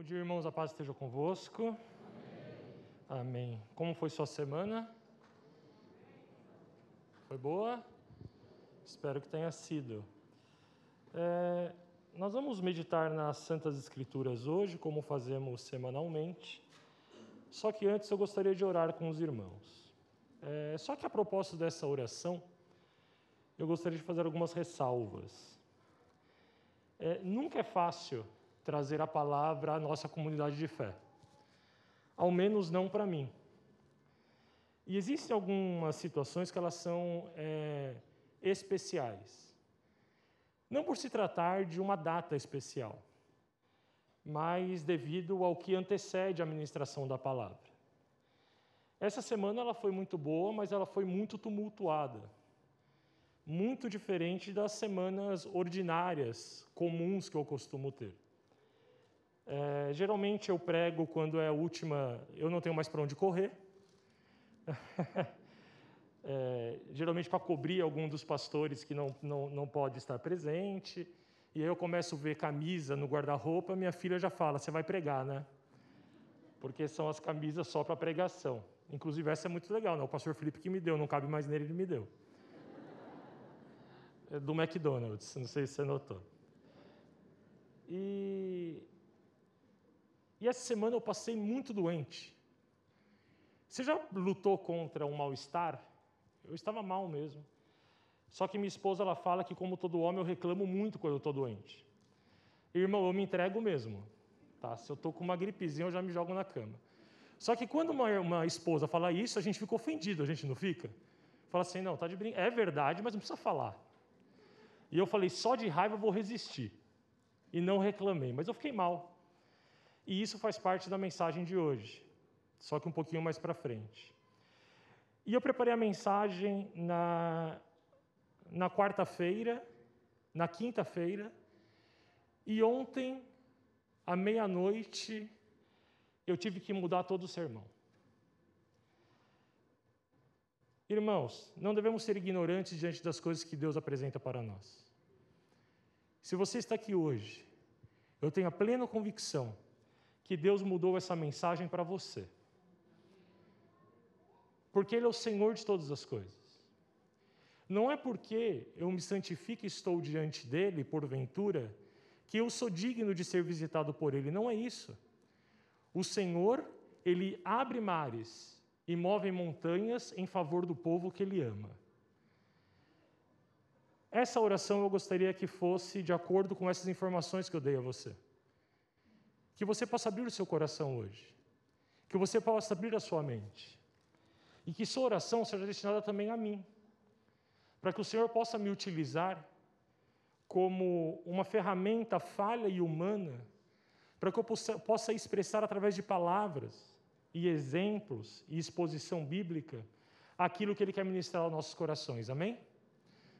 Bom dia, irmãos. A paz esteja convosco. Amém. Amém. Como foi sua semana? Foi boa? Espero que tenha sido. É, nós vamos meditar nas Santas Escrituras hoje, como fazemos semanalmente. Só que antes eu gostaria de orar com os irmãos. É, só que a propósito dessa oração, eu gostaria de fazer algumas ressalvas. É, nunca é fácil trazer a palavra à nossa comunidade de fé. Ao menos não para mim. E existem algumas situações que elas são é, especiais. Não por se tratar de uma data especial, mas devido ao que antecede a ministração da palavra. Essa semana ela foi muito boa, mas ela foi muito tumultuada. Muito diferente das semanas ordinárias, comuns que eu costumo ter. É, geralmente eu prego quando é a última, eu não tenho mais para onde correr. é, geralmente para cobrir algum dos pastores que não, não, não pode estar presente. E aí eu começo a ver camisa no guarda-roupa, minha filha já fala, você vai pregar, né? Porque são as camisas só para pregação. Inclusive essa é muito legal, né? O pastor Felipe que me deu, não cabe mais nele, ele me deu. É do McDonald's, não sei se você notou. E e essa semana eu passei muito doente. Você já lutou contra um mal-estar? Eu estava mal mesmo. Só que minha esposa ela fala que, como todo homem, eu reclamo muito quando eu estou doente. Irmão, eu me entrego mesmo. Tá? Se eu estou com uma gripezinha, eu já me jogo na cama. Só que quando uma, uma esposa fala isso, a gente fica ofendido, a gente não fica? Fala assim, não, tá de brincadeira. É verdade, mas não precisa falar. E eu falei, só de raiva eu vou resistir. E não reclamei, mas eu fiquei mal. E isso faz parte da mensagem de hoje, só que um pouquinho mais para frente. E eu preparei a mensagem na, na quarta-feira, na quinta-feira, e ontem, à meia-noite, eu tive que mudar todo o sermão. Irmãos, não devemos ser ignorantes diante das coisas que Deus apresenta para nós. Se você está aqui hoje, eu tenho a plena convicção que Deus mudou essa mensagem para você. Porque Ele é o Senhor de todas as coisas. Não é porque eu me santifico e estou diante dEle, porventura, que eu sou digno de ser visitado por Ele. Não é isso. O Senhor, Ele abre mares e move montanhas em favor do povo que Ele ama. Essa oração eu gostaria que fosse de acordo com essas informações que eu dei a você. Que você possa abrir o seu coração hoje. Que você possa abrir a sua mente. E que sua oração seja destinada também a mim. Para que o Senhor possa me utilizar como uma ferramenta falha e humana, para que eu possa, expressar através de palavras e exemplos e exposição bíblica aquilo que Ele quer ministrar aos nossos corações. Amém?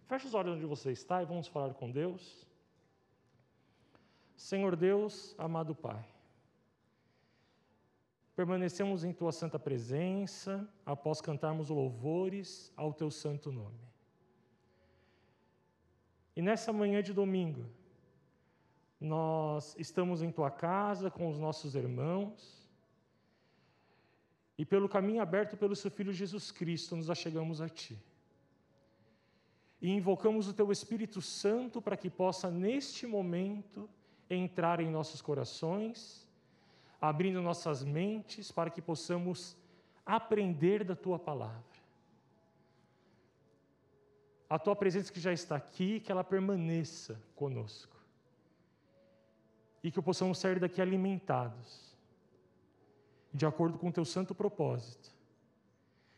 Feche os olhos onde você está e vamos falar com Deus. Senhor Deus, amado Pai, permanecemos em Tua santa presença após cantarmos louvores ao Teu santo nome. E nessa manhã de domingo, nós estamos em Tua casa com os nossos irmãos e pelo caminho aberto pelo Seu Filho Jesus Cristo nos achegamos a Ti. E invocamos o Teu Espírito Santo para que possa, neste momento, entrar em nossos corações, abrindo nossas mentes para que possamos aprender da tua palavra. A tua presença que já está aqui, que ela permaneça conosco. E que possamos sair daqui alimentados, de acordo com o teu santo propósito,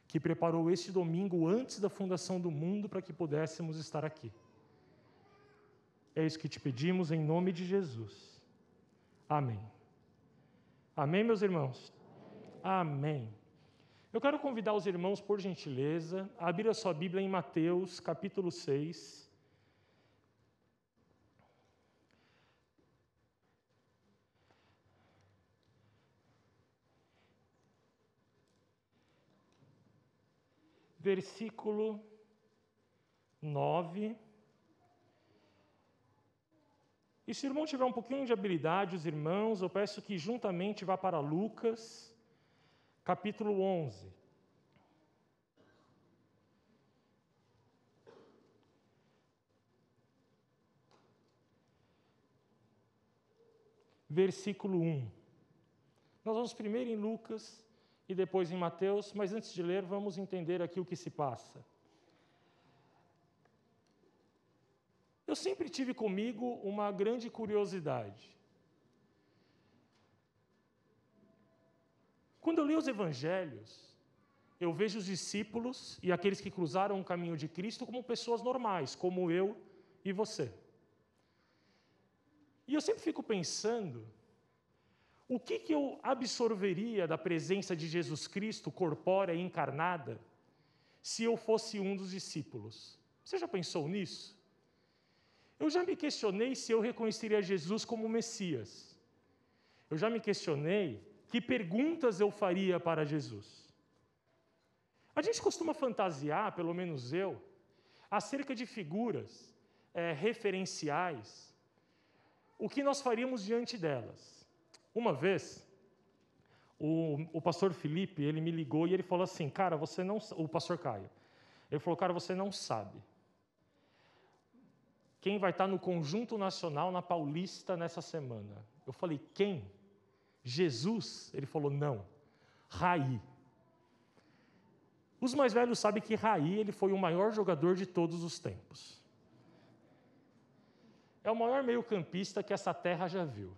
que preparou este domingo antes da fundação do mundo para que pudéssemos estar aqui. É isso que te pedimos em nome de Jesus. Amém. Amém, meus irmãos? Amém. Eu quero convidar os irmãos, por gentileza, a abrir a sua Bíblia em Mateus, capítulo 6. Versículo 9. E se o irmão tiver um pouquinho de habilidade, os irmãos, eu peço que juntamente vá para Lucas, capítulo 11. Versículo 1. Nós vamos primeiro em Lucas e depois em Mateus, mas antes de ler, vamos entender aqui o que se passa. Eu sempre tive comigo uma grande curiosidade. Quando eu leio os evangelhos, eu vejo os discípulos e aqueles que cruzaram o caminho de Cristo como pessoas normais, como eu e você. E eu sempre fico pensando, o que, que eu absorveria da presença de Jesus Cristo, corpórea e encarnada, se eu fosse um dos discípulos? Você já pensou nisso? Eu já me questionei se eu reconheceria Jesus como Messias. Eu já me questionei que perguntas eu faria para Jesus. A gente costuma fantasiar, pelo menos eu, acerca de figuras é, referenciais, o que nós faríamos diante delas. Uma vez, o, o pastor Felipe, ele me ligou e ele falou assim, cara, você não... O pastor Caio. Ele falou, cara, você não sabe quem vai estar no Conjunto Nacional na Paulista nessa semana. Eu falei, quem? Jesus? Ele falou, não, Raí. Os mais velhos sabem que Raí ele foi o maior jogador de todos os tempos. É o maior meio-campista que essa terra já viu.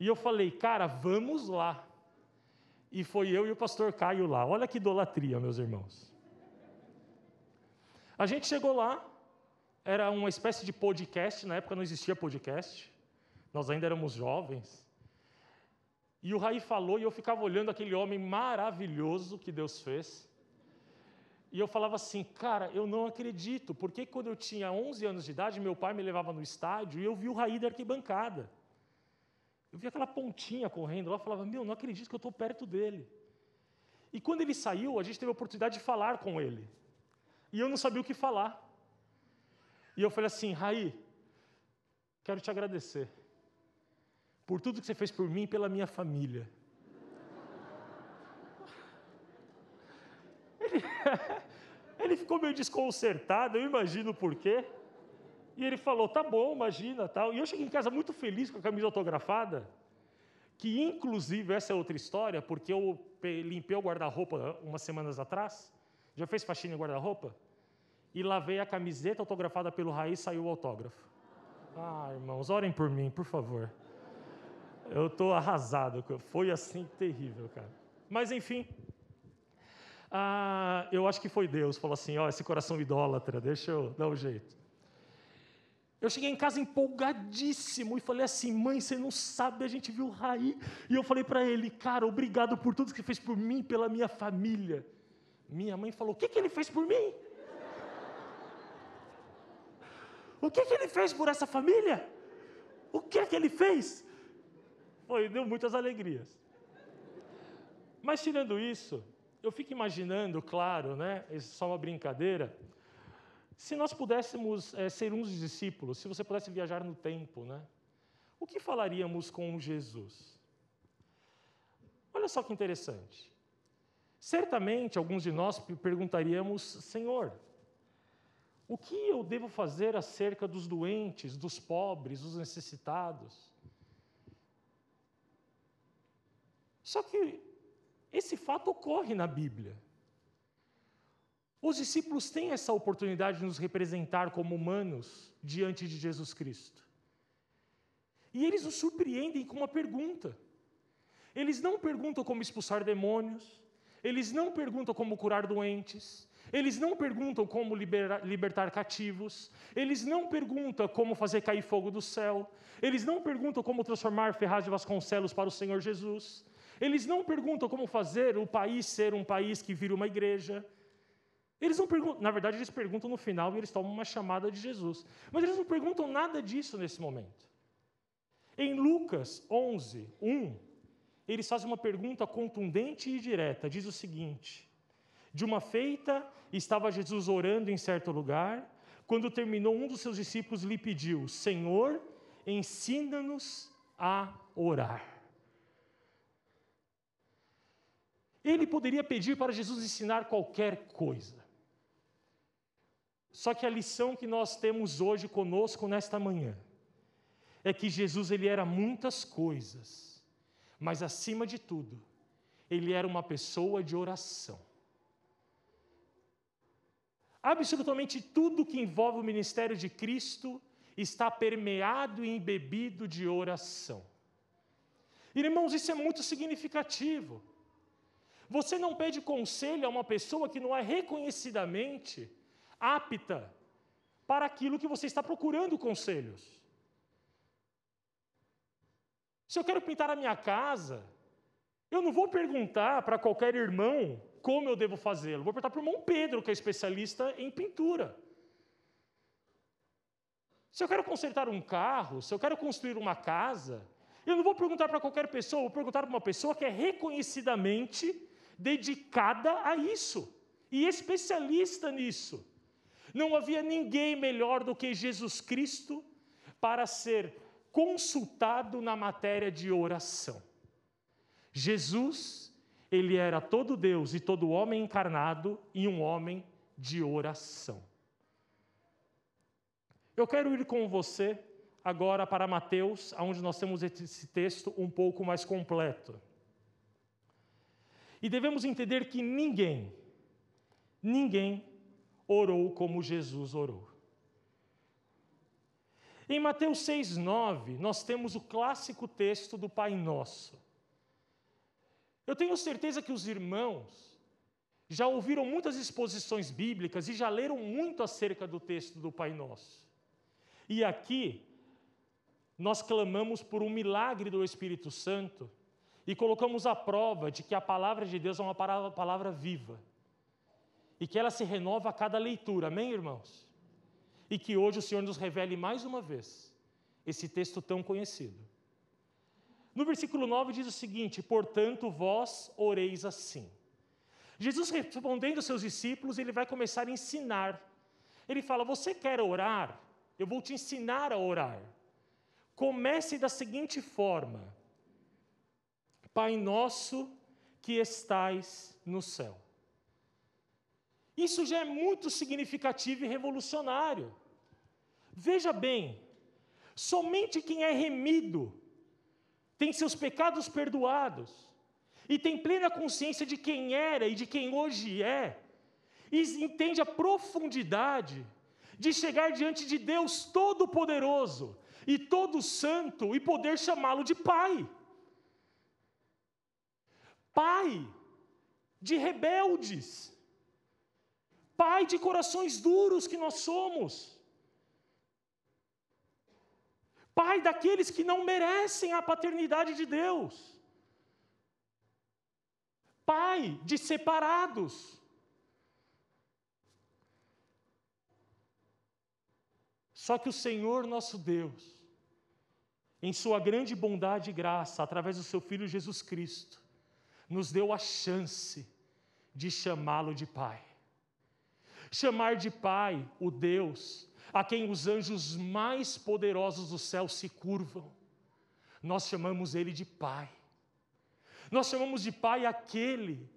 E eu falei, cara, vamos lá. E foi eu e o pastor Caio lá. Olha que idolatria, meus irmãos. A gente chegou lá, era uma espécie de podcast, na época não existia podcast, nós ainda éramos jovens. E o Raí falou, e eu ficava olhando aquele homem maravilhoso que Deus fez. E eu falava assim, cara, eu não acredito, porque quando eu tinha 11 anos de idade, meu pai me levava no estádio e eu vi o Raí da arquibancada. Eu vi aquela pontinha correndo lá, falava, meu, não acredito que eu estou perto dele. E quando ele saiu, a gente teve a oportunidade de falar com ele. E eu não sabia o que falar. E eu falei assim, Raí, quero te agradecer por tudo que você fez por mim e pela minha família. Ele, ele ficou meio desconcertado, eu imagino por quê. E ele falou, tá bom, imagina, tal. E eu cheguei em casa muito feliz com a camisa autografada, que inclusive essa é outra história, porque eu limpei o guarda-roupa umas semanas atrás. Já fez faxina em guarda-roupa? E lavei a camiseta autografada pelo Raiz saiu o autógrafo. Ah, irmãos, orem por mim, por favor. Eu estou arrasado, foi assim terrível, cara. Mas enfim, ah, eu acho que foi Deus, falou assim: ó, esse coração idólatra, deixa eu dar um jeito. Eu cheguei em casa empolgadíssimo e falei assim: mãe, você não sabe, a gente viu o Raí. E eu falei para ele: cara, obrigado por tudo que fez por mim, pela minha família. Minha mãe falou: o que, que ele fez por mim? O que, que ele fez por essa família? O que que ele fez? Foi, deu muitas alegrias. Mas tirando isso, eu fico imaginando, claro, né? Isso é só uma brincadeira. Se nós pudéssemos é, ser uns discípulos, se você pudesse viajar no tempo, né? O que falaríamos com Jesus? Olha só que interessante. Certamente alguns de nós perguntaríamos, Senhor, o que eu devo fazer acerca dos doentes, dos pobres, dos necessitados? Só que esse fato ocorre na Bíblia. Os discípulos têm essa oportunidade de nos representar como humanos diante de Jesus Cristo. E eles nos surpreendem com uma pergunta. Eles não perguntam como expulsar demônios, eles não perguntam como curar doentes, eles não perguntam como liberar, libertar cativos, eles não perguntam como fazer cair fogo do céu, eles não perguntam como transformar Ferraz de Vasconcelos para o Senhor Jesus, eles não perguntam como fazer o país ser um país que vira uma igreja. Eles não perguntam, na verdade, eles perguntam no final e eles tomam uma chamada de Jesus. Mas eles não perguntam nada disso nesse momento. Em Lucas 11, 1, eles fazem uma pergunta contundente e direta. Diz o seguinte: De uma feita, estava Jesus orando em certo lugar, quando terminou, um dos seus discípulos lhe pediu: Senhor, ensina-nos a orar. Ele poderia pedir para Jesus ensinar qualquer coisa. Só que a lição que nós temos hoje conosco nesta manhã é que Jesus ele era muitas coisas, mas acima de tudo, ele era uma pessoa de oração. Absolutamente tudo que envolve o ministério de Cristo está permeado e embebido de oração. Irmãos, isso é muito significativo. Você não pede conselho a uma pessoa que não é reconhecidamente apta para aquilo que você está procurando conselhos. Se eu quero pintar a minha casa, eu não vou perguntar para qualquer irmão como eu devo fazê-lo. Vou perguntar para o irmão Pedro, que é especialista em pintura. Se eu quero consertar um carro, se eu quero construir uma casa, eu não vou perguntar para qualquer pessoa, vou perguntar para uma pessoa que é reconhecidamente dedicada a isso e especialista nisso. Não havia ninguém melhor do que Jesus Cristo para ser consultado na matéria de oração. Jesus, ele era todo Deus e todo homem encarnado e um homem de oração. Eu quero ir com você agora para Mateus, onde nós temos esse texto um pouco mais completo. E devemos entender que ninguém, ninguém orou como Jesus orou. Em Mateus 6,9, nós temos o clássico texto do Pai Nosso. Eu tenho certeza que os irmãos já ouviram muitas exposições bíblicas e já leram muito acerca do texto do Pai Nosso. E aqui, nós clamamos por um milagre do Espírito Santo e colocamos a prova de que a palavra de Deus é uma palavra viva e que ela se renova a cada leitura, amém, irmãos? E que hoje o Senhor nos revele mais uma vez esse texto tão conhecido. No versículo 9 diz o seguinte: Portanto, vós oreis assim. Jesus respondendo aos seus discípulos, ele vai começar a ensinar. Ele fala: Você quer orar? Eu vou te ensinar a orar. Comece da seguinte forma: Pai nosso que estais no céu. Isso já é muito significativo e revolucionário. Veja bem, somente quem é remido tem seus pecados perdoados e tem plena consciência de quem era e de quem hoje é, e entende a profundidade de chegar diante de Deus Todo-Poderoso e Todo Santo e poder chamá-lo de Pai. Pai de rebeldes, pai de corações duros que nós somos, pai daqueles que não merecem a paternidade de Deus, pai de separados. Só que o Senhor nosso Deus, em Sua grande bondade e graça, através do Seu Filho Jesus Cristo, nos deu a chance de chamá-lo de Pai. Chamar de Pai o Deus a quem os anjos mais poderosos do céu se curvam. Nós chamamos ele de Pai. Nós chamamos de Pai aquele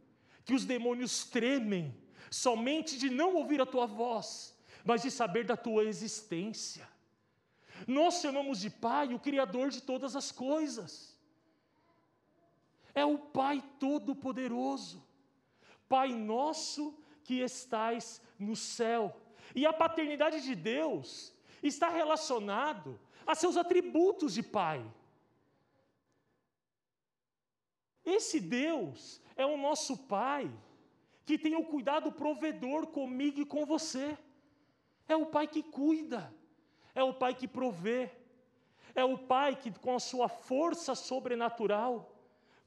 que os demônios tremem somente de não ouvir a tua voz, mas de saber da tua existência. Nós chamamos de Pai o Criador de todas as coisas é o Pai Todo-Poderoso. Pai nosso que estais no céu. E a paternidade de Deus está relacionado a seus atributos de Pai. Esse Deus é o nosso Pai, que tem o cuidado provedor comigo e com você. É o Pai que cuida, é o Pai que provê, é o Pai que, com a sua força sobrenatural,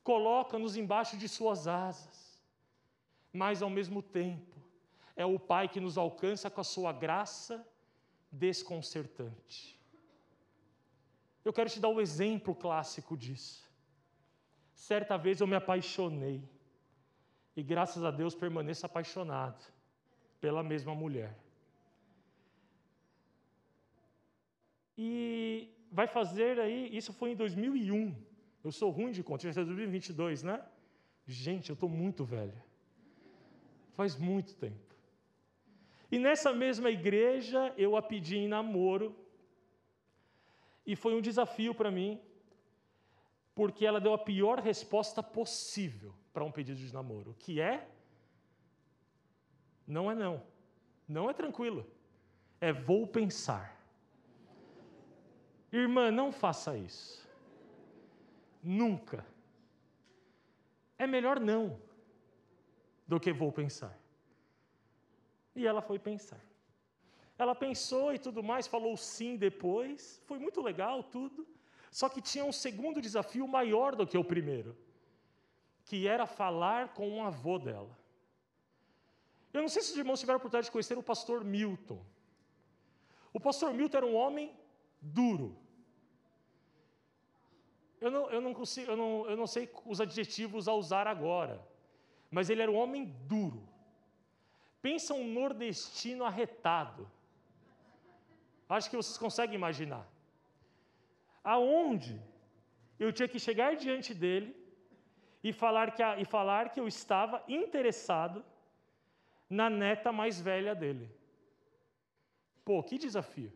coloca-nos embaixo de suas asas, mas ao mesmo tempo é o Pai que nos alcança com a sua graça desconcertante. Eu quero te dar um exemplo clássico disso. Certa vez eu me apaixonei, e graças a Deus permaneço apaixonado pela mesma mulher. E vai fazer aí, isso foi em 2001. Eu sou ruim de conta, já está 2022, né? Gente, eu estou muito velho. Faz muito tempo. E nessa mesma igreja eu a pedi em namoro. E foi um desafio para mim, porque ela deu a pior resposta possível para um pedido de namoro, que é não é não. Não é tranquilo. É vou pensar. Irmã, não faça isso. Nunca. É melhor não do que vou pensar. E ela foi pensar. Ela pensou e tudo mais, falou sim depois, foi muito legal tudo. Só que tinha um segundo desafio maior do que o primeiro, que era falar com o avô dela. Eu não sei se os irmãos tiveram a oportunidade de conhecer o pastor Milton. O pastor Milton era um homem duro. Eu não, eu não, consigo, eu não, eu não sei os adjetivos a usar agora, mas ele era um homem duro. Pensa um nordestino arretado. Acho que vocês conseguem imaginar. Aonde eu tinha que chegar diante dele e falar que, e falar que eu estava interessado na neta mais velha dele. Pô, que desafio.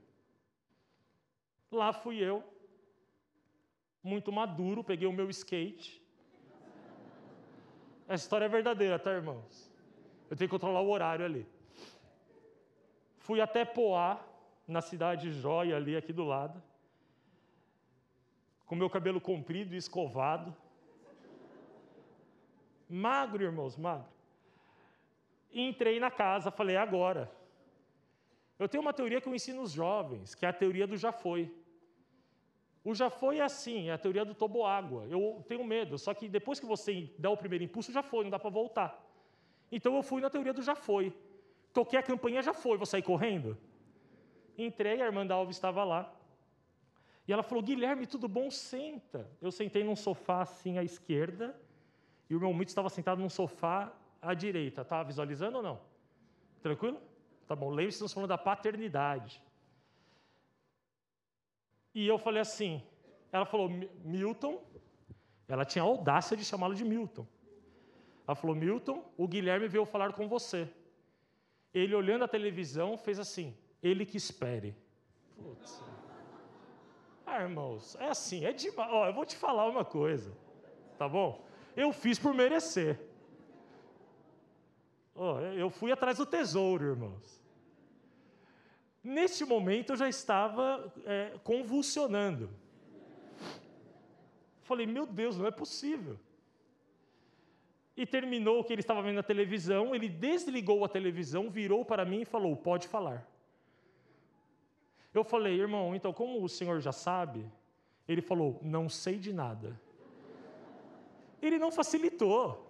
Lá fui eu, muito maduro, peguei o meu skate. Essa história é verdadeira, tá, irmãos? Eu tenho que controlar o horário ali. Fui até Poá, na cidade Joia, ali aqui do lado, com meu cabelo comprido e escovado. Magro, irmãos, magro. Entrei na casa, falei, agora. Eu tenho uma teoria que eu ensino os jovens, que é a teoria do já foi. O já foi é assim, é a teoria do toboágua. Eu tenho medo, só que depois que você dá o primeiro impulso, já foi, não dá para voltar. Então eu fui na teoria do já foi. Toquei a campanha, já foi, vou sair correndo? Entrei, a irmã da Alves estava lá. E ela falou: Guilherme, tudo bom? Senta. Eu sentei num sofá assim à esquerda, e o meu mito estava sentado num sofá à direita. Estava tá visualizando ou não? Tranquilo? Tá bom. Lembre-se, estamos falando da paternidade. E eu falei assim: ela falou, Milton. Ela tinha audácia de chamá-lo de Milton. Ela falou: Milton, o Guilherme veio falar com você. Ele, olhando a televisão, fez assim: ele que espere. Putz. Ah, irmãos, é assim, é demais. Ó, eu vou te falar uma coisa, tá bom? Eu fiz por merecer. Ó, eu fui atrás do tesouro, irmãos. Neste momento eu já estava é, convulsionando. Falei, meu Deus, não é possível. E terminou o que ele estava vendo na televisão, ele desligou a televisão, virou para mim e falou: Pode falar. Eu falei, irmão, então, como o senhor já sabe, ele falou: Não sei de nada. Ele não facilitou.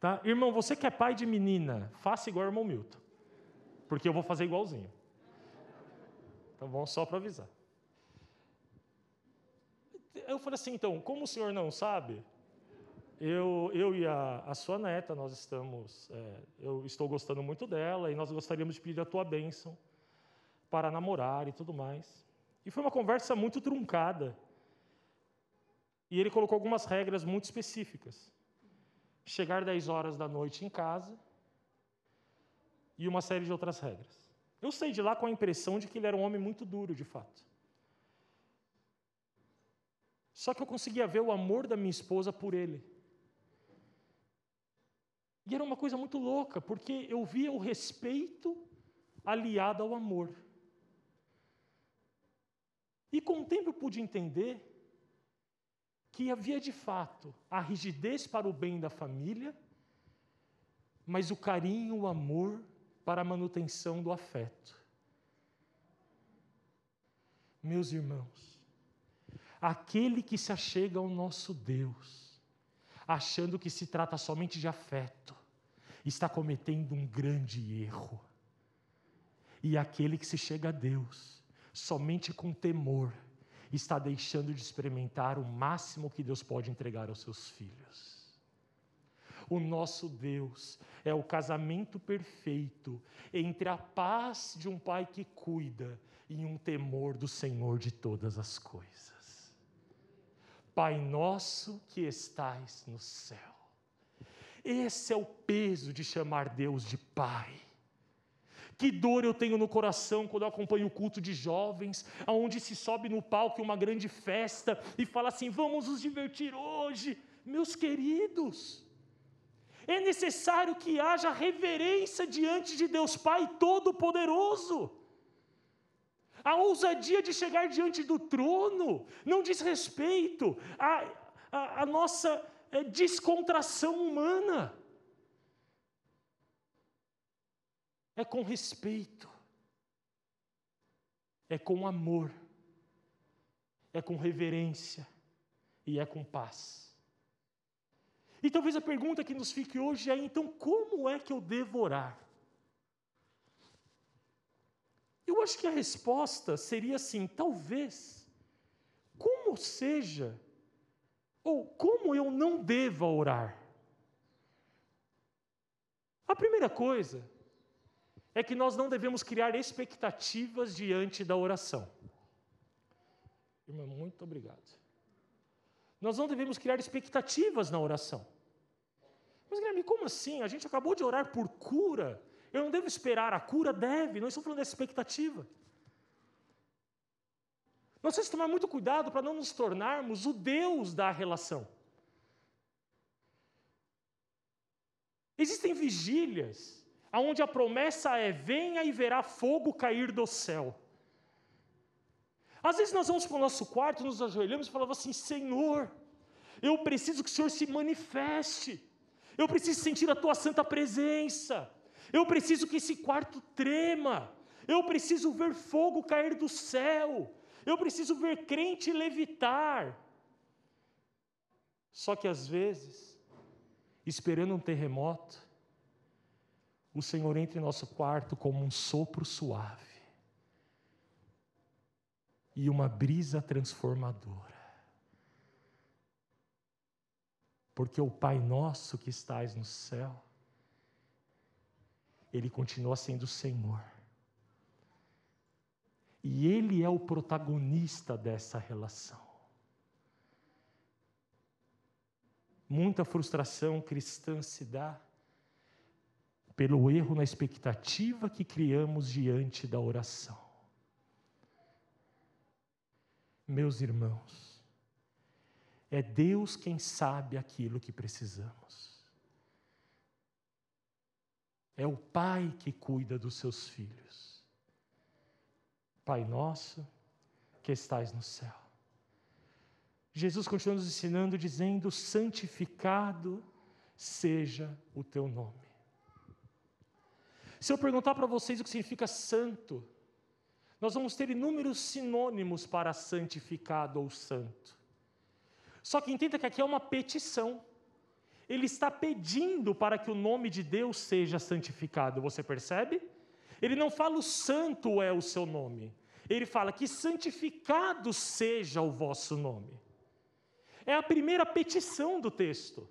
Tá? Irmão, você que é pai de menina, faça igual irmão Milton, porque eu vou fazer igualzinho. Tá bom? Só para avisar. Eu falei assim, então, como o senhor não sabe, eu, eu e a, a sua neta, nós estamos, é, eu estou gostando muito dela e nós gostaríamos de pedir a tua bênção para namorar e tudo mais. E foi uma conversa muito truncada. E ele colocou algumas regras muito específicas. Chegar 10 horas da noite em casa e uma série de outras regras. Eu saí de lá com a impressão de que ele era um homem muito duro, de fato. Só que eu conseguia ver o amor da minha esposa por ele. E era uma coisa muito louca, porque eu via o respeito aliado ao amor. E com o tempo eu pude entender que havia de fato a rigidez para o bem da família, mas o carinho, o amor para a manutenção do afeto. Meus irmãos, aquele que se achega ao nosso Deus, achando que se trata somente de afeto, está cometendo um grande erro. E aquele que se chega a Deus somente com temor, está deixando de experimentar o máximo que Deus pode entregar aos seus filhos. O nosso Deus é o casamento perfeito entre a paz de um pai que cuida e um temor do Senhor de todas as coisas. Pai nosso que estais no céu. Esse é o peso de chamar Deus de Pai. Que dor eu tenho no coração quando eu acompanho o culto de jovens, aonde se sobe no palco uma grande festa e fala assim: "Vamos nos divertir hoje". Meus queridos, é necessário que haja reverência diante de Deus Pai Todo-Poderoso. A ousadia de chegar diante do trono não diz respeito à, à, à nossa é, descontração humana. É com respeito, é com amor, é com reverência e é com paz. E talvez a pergunta que nos fique hoje é: então, como é que eu devo orar? Eu acho que a resposta seria assim: talvez, como seja, ou como eu não deva orar. A primeira coisa é que nós não devemos criar expectativas diante da oração. Irmã, muito obrigado. Nós não devemos criar expectativas na oração. Mas, Guilherme, como assim? A gente acabou de orar por cura. Eu não devo esperar a cura? Deve. Não estou falando dessa expectativa. Nós temos que tomar muito cuidado para não nos tornarmos o Deus da relação. Existem vigílias onde a promessa é: venha e verá fogo cair do céu. Às vezes nós vamos para o nosso quarto, nos ajoelhamos e falamos assim: Senhor, eu preciso que o Senhor se manifeste, eu preciso sentir a tua santa presença, eu preciso que esse quarto trema, eu preciso ver fogo cair do céu, eu preciso ver crente levitar. Só que às vezes, esperando um terremoto, o Senhor entra em nosso quarto como um sopro suave e uma brisa transformadora. Porque o Pai nosso que estás no céu, Ele continua sendo o Senhor. E Ele é o protagonista dessa relação. Muita frustração cristã se dá pelo erro na expectativa que criamos diante da oração. Meus irmãos, é Deus quem sabe aquilo que precisamos. É o Pai que cuida dos seus filhos. Pai nosso, que estais no céu. Jesus continua nos ensinando, dizendo: santificado seja o teu nome. Se eu perguntar para vocês o que significa santo, nós vamos ter inúmeros sinônimos para santificado ou santo. Só que entenda que aqui é uma petição. Ele está pedindo para que o nome de Deus seja santificado, você percebe? Ele não fala o santo é o seu nome. Ele fala que santificado seja o vosso nome. É a primeira petição do texto.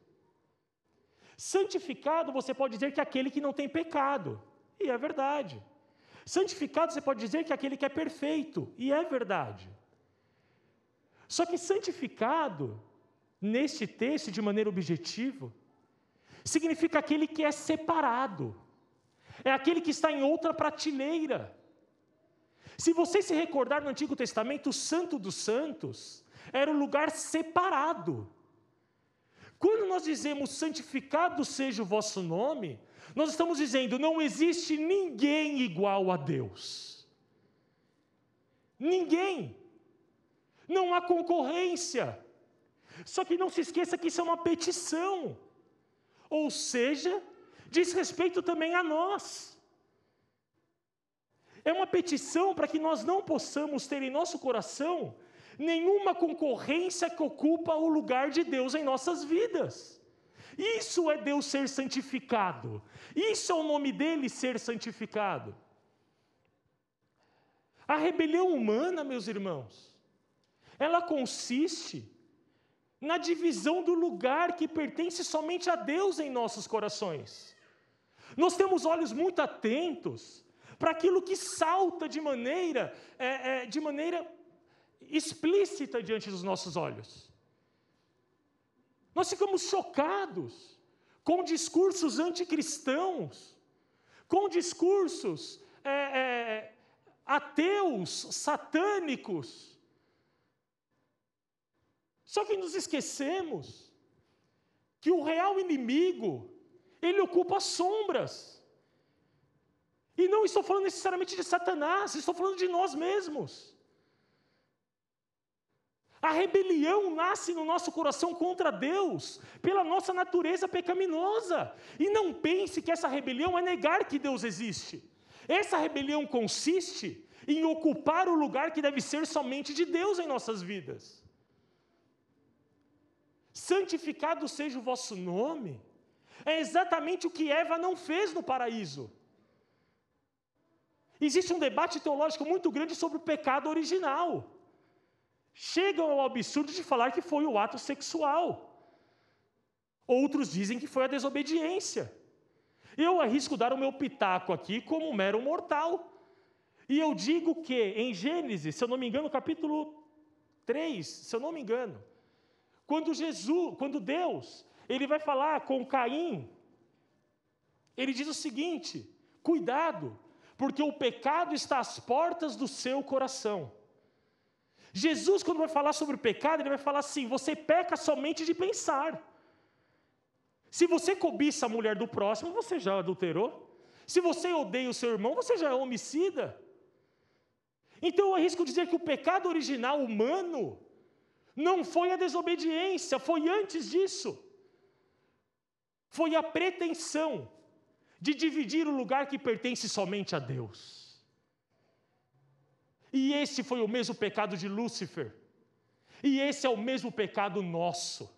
Santificado, você pode dizer que é aquele que não tem pecado, e é verdade. Santificado, você pode dizer que é aquele que é perfeito, e é verdade. Só que santificado, neste texto, de maneira objetiva, significa aquele que é separado, é aquele que está em outra prateleira. Se você se recordar no Antigo Testamento, o Santo dos Santos era um lugar separado. Quando nós dizemos santificado seja o vosso nome, nós estamos dizendo: não existe ninguém igual a Deus. Ninguém. Não há concorrência. Só que não se esqueça que isso é uma petição. Ou seja, diz respeito também a nós. É uma petição para que nós não possamos ter em nosso coração nenhuma concorrência que ocupa o lugar de Deus em nossas vidas. Isso é Deus ser santificado. Isso é o nome dele ser santificado. A rebelião humana, meus irmãos, ela consiste na divisão do lugar que pertence somente a Deus em nossos corações. Nós temos olhos muito atentos para aquilo que salta de maneira, é, é, de maneira explícita diante dos nossos olhos. Nós ficamos chocados com discursos anticristãos, com discursos é, é, ateus, satânicos. Só que nos esquecemos que o real inimigo, ele ocupa as sombras. E não estou falando necessariamente de Satanás, estou falando de nós mesmos. A rebelião nasce no nosso coração contra Deus, pela nossa natureza pecaminosa. E não pense que essa rebelião é negar que Deus existe. Essa rebelião consiste em ocupar o lugar que deve ser somente de Deus em nossas vidas. Santificado seja o vosso nome, é exatamente o que Eva não fez no paraíso. Existe um debate teológico muito grande sobre o pecado original chegam ao absurdo de falar que foi o ato sexual. Outros dizem que foi a desobediência. Eu arrisco dar o meu pitaco aqui como um mero mortal. E eu digo que em Gênesis, se eu não me engano, capítulo 3, se eu não me engano, quando Jesus, quando Deus, ele vai falar com Caim, ele diz o seguinte: cuidado, porque o pecado está às portas do seu coração. Jesus, quando vai falar sobre o pecado, ele vai falar assim: você peca somente de pensar. Se você cobiça a mulher do próximo, você já adulterou. Se você odeia o seu irmão, você já é homicida. Então eu arrisco dizer que o pecado original humano não foi a desobediência, foi antes disso. Foi a pretensão de dividir o lugar que pertence somente a Deus. E esse foi o mesmo pecado de Lúcifer. E esse é o mesmo pecado nosso.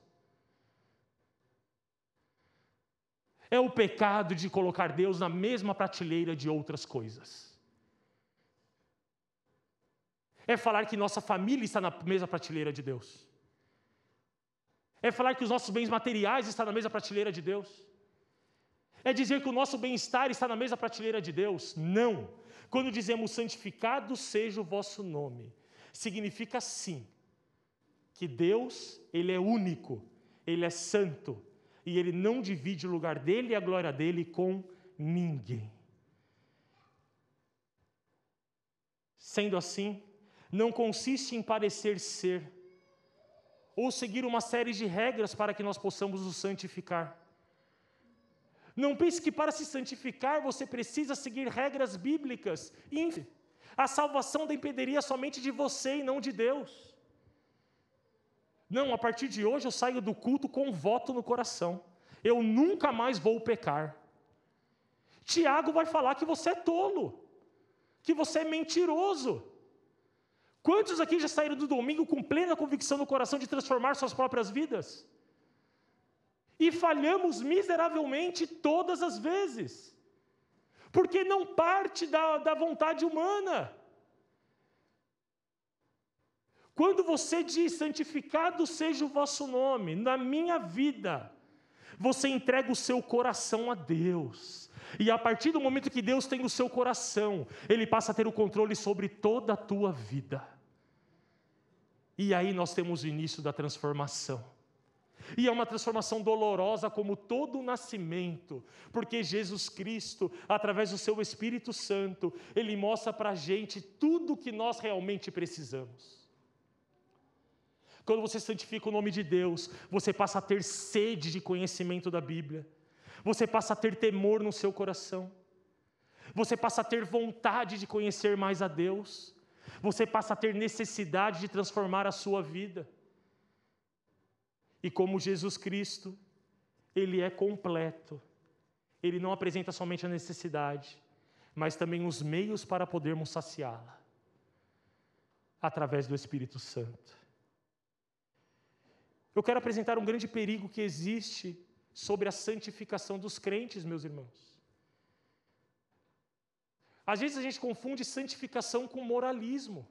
É o pecado de colocar Deus na mesma prateleira de outras coisas. É falar que nossa família está na mesma prateleira de Deus. É falar que os nossos bens materiais estão na mesma prateleira de Deus. É dizer que o nosso bem-estar está na mesma prateleira de Deus. Não. Quando dizemos santificado seja o vosso nome, significa sim que Deus, ele é único, ele é santo e ele não divide o lugar dele e a glória dele com ninguém. Sendo assim, não consiste em parecer ser ou seguir uma série de regras para que nós possamos nos santificar. Não pense que para se santificar você precisa seguir regras bíblicas. A salvação dependeria somente de você e não de Deus. Não, a partir de hoje eu saio do culto com um voto no coração. Eu nunca mais vou pecar. Tiago vai falar que você é tolo, que você é mentiroso. Quantos aqui já saíram do domingo com plena convicção no coração de transformar suas próprias vidas? e falhamos miseravelmente todas as vezes, porque não parte da, da vontade humana. Quando você diz santificado seja o vosso nome na minha vida, você entrega o seu coração a Deus. E a partir do momento que Deus tem o seu coração, Ele passa a ter o controle sobre toda a tua vida. E aí nós temos o início da transformação. E é uma transformação dolorosa, como todo o nascimento, porque Jesus Cristo, através do seu Espírito Santo, ele mostra para a gente tudo o que nós realmente precisamos. Quando você santifica o nome de Deus, você passa a ter sede de conhecimento da Bíblia, você passa a ter temor no seu coração, você passa a ter vontade de conhecer mais a Deus, você passa a ter necessidade de transformar a sua vida. E como Jesus Cristo, ele é completo. Ele não apresenta somente a necessidade, mas também os meios para podermos saciá-la através do Espírito Santo. Eu quero apresentar um grande perigo que existe sobre a santificação dos crentes, meus irmãos. Às vezes a gente confunde santificação com moralismo.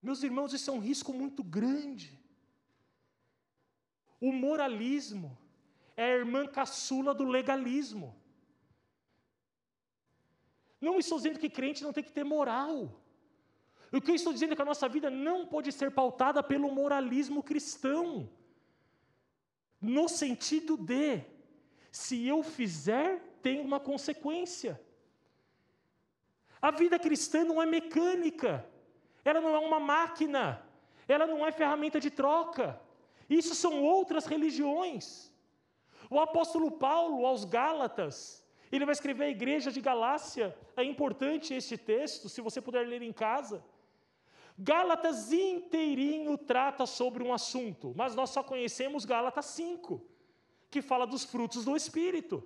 Meus irmãos, isso é um risco muito grande. O moralismo é a irmã caçula do legalismo. Não estou dizendo que crente não tem que ter moral. O que eu estou dizendo é que a nossa vida não pode ser pautada pelo moralismo cristão. No sentido de, se eu fizer, tem uma consequência. A vida cristã não é mecânica, ela não é uma máquina, ela não é ferramenta de troca. Isso são outras religiões. O apóstolo Paulo, aos Gálatas, ele vai escrever a igreja de Galácia, é importante este texto, se você puder ler em casa. Gálatas inteirinho trata sobre um assunto, mas nós só conhecemos Gálatas 5, que fala dos frutos do Espírito.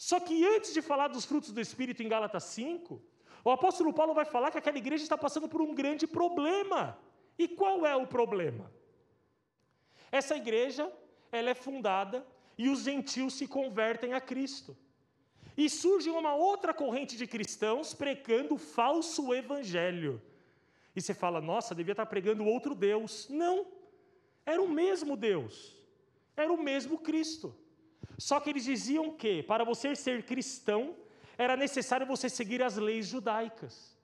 Só que antes de falar dos frutos do Espírito em Gálatas 5, o apóstolo Paulo vai falar que aquela igreja está passando por um grande problema. E qual é o problema? Essa igreja, ela é fundada e os gentios se convertem a Cristo. E surge uma outra corrente de cristãos pregando o falso evangelho. E você fala, nossa, devia estar pregando outro Deus. Não, era o mesmo Deus, era o mesmo Cristo. Só que eles diziam que, para você ser cristão, era necessário você seguir as leis judaicas.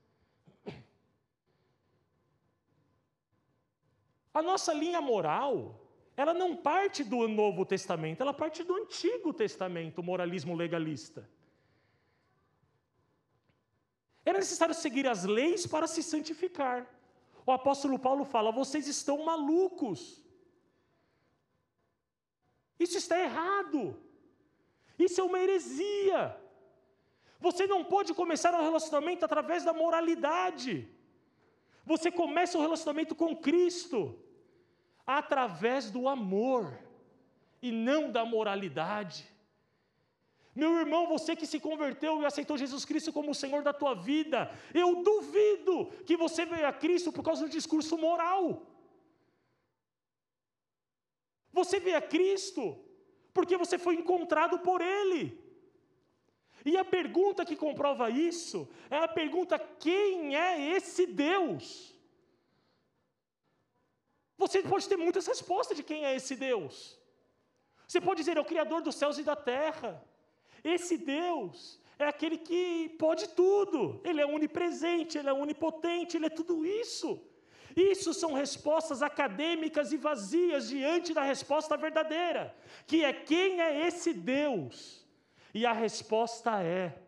A nossa linha moral, ela não parte do Novo Testamento, ela parte do Antigo Testamento, o moralismo legalista. Era necessário seguir as leis para se santificar. O apóstolo Paulo fala: vocês estão malucos. Isso está errado. Isso é uma heresia. Você não pode começar um relacionamento através da moralidade. Você começa o um relacionamento com Cristo através do amor e não da moralidade. Meu irmão, você que se converteu e aceitou Jesus Cristo como o Senhor da tua vida, eu duvido que você veio a Cristo por causa do discurso moral. Você veio a Cristo porque você foi encontrado por Ele. E a pergunta que comprova isso é a pergunta: quem é esse Deus? Você pode ter muitas respostas de quem é esse Deus. Você pode dizer, é o Criador dos céus e da terra. Esse Deus é aquele que pode tudo. Ele é onipresente, ele é onipotente, ele é tudo isso. Isso são respostas acadêmicas e vazias diante da resposta verdadeira, que é quem é esse Deus? E a resposta é: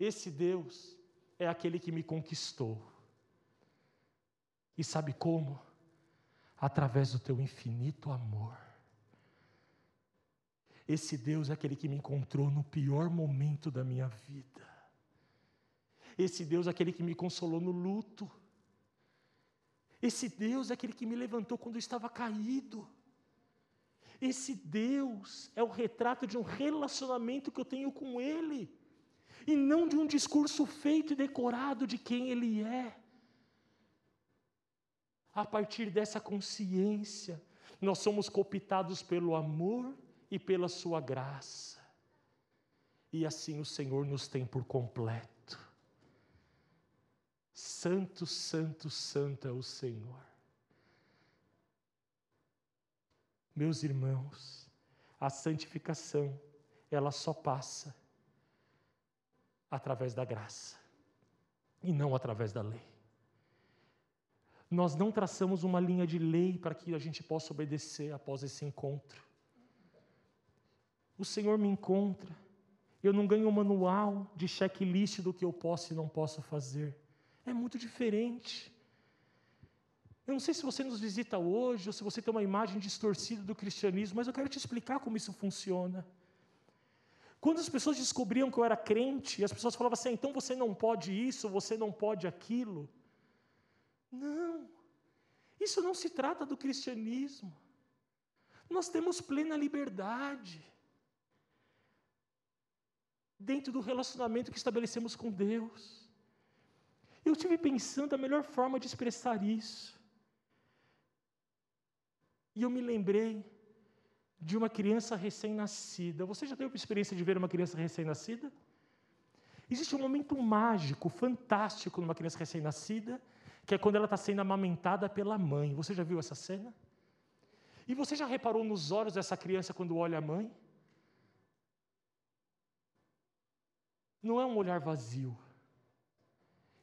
esse Deus é aquele que me conquistou. E sabe como? através do teu infinito amor. Esse Deus é aquele que me encontrou no pior momento da minha vida. Esse Deus é aquele que me consolou no luto. Esse Deus é aquele que me levantou quando eu estava caído. Esse Deus é o retrato de um relacionamento que eu tenho com Ele, e não de um discurso feito e decorado de quem Ele é a partir dessa consciência, nós somos copitados pelo amor e pela Sua graça. E assim o Senhor nos tem por completo. Santo, Santo, Santo é o Senhor. Meus irmãos, a santificação, ela só passa através da graça e não através da lei. Nós não traçamos uma linha de lei para que a gente possa obedecer após esse encontro. O Senhor me encontra, eu não ganho um manual de checklist do que eu posso e não posso fazer. É muito diferente. Eu não sei se você nos visita hoje ou se você tem uma imagem distorcida do cristianismo, mas eu quero te explicar como isso funciona. Quando as pessoas descobriam que eu era crente, as pessoas falavam assim: ah, então você não pode isso, você não pode aquilo. Não. Isso não se trata do cristianismo. Nós temos plena liberdade dentro do relacionamento que estabelecemos com Deus. Eu tive pensando a melhor forma de expressar isso. E eu me lembrei de uma criança recém-nascida. Você já teve a experiência de ver uma criança recém-nascida? Existe um momento mágico, fantástico numa criança recém-nascida, que é quando ela está sendo amamentada pela mãe. Você já viu essa cena? E você já reparou nos olhos dessa criança quando olha a mãe? não é um olhar vazio,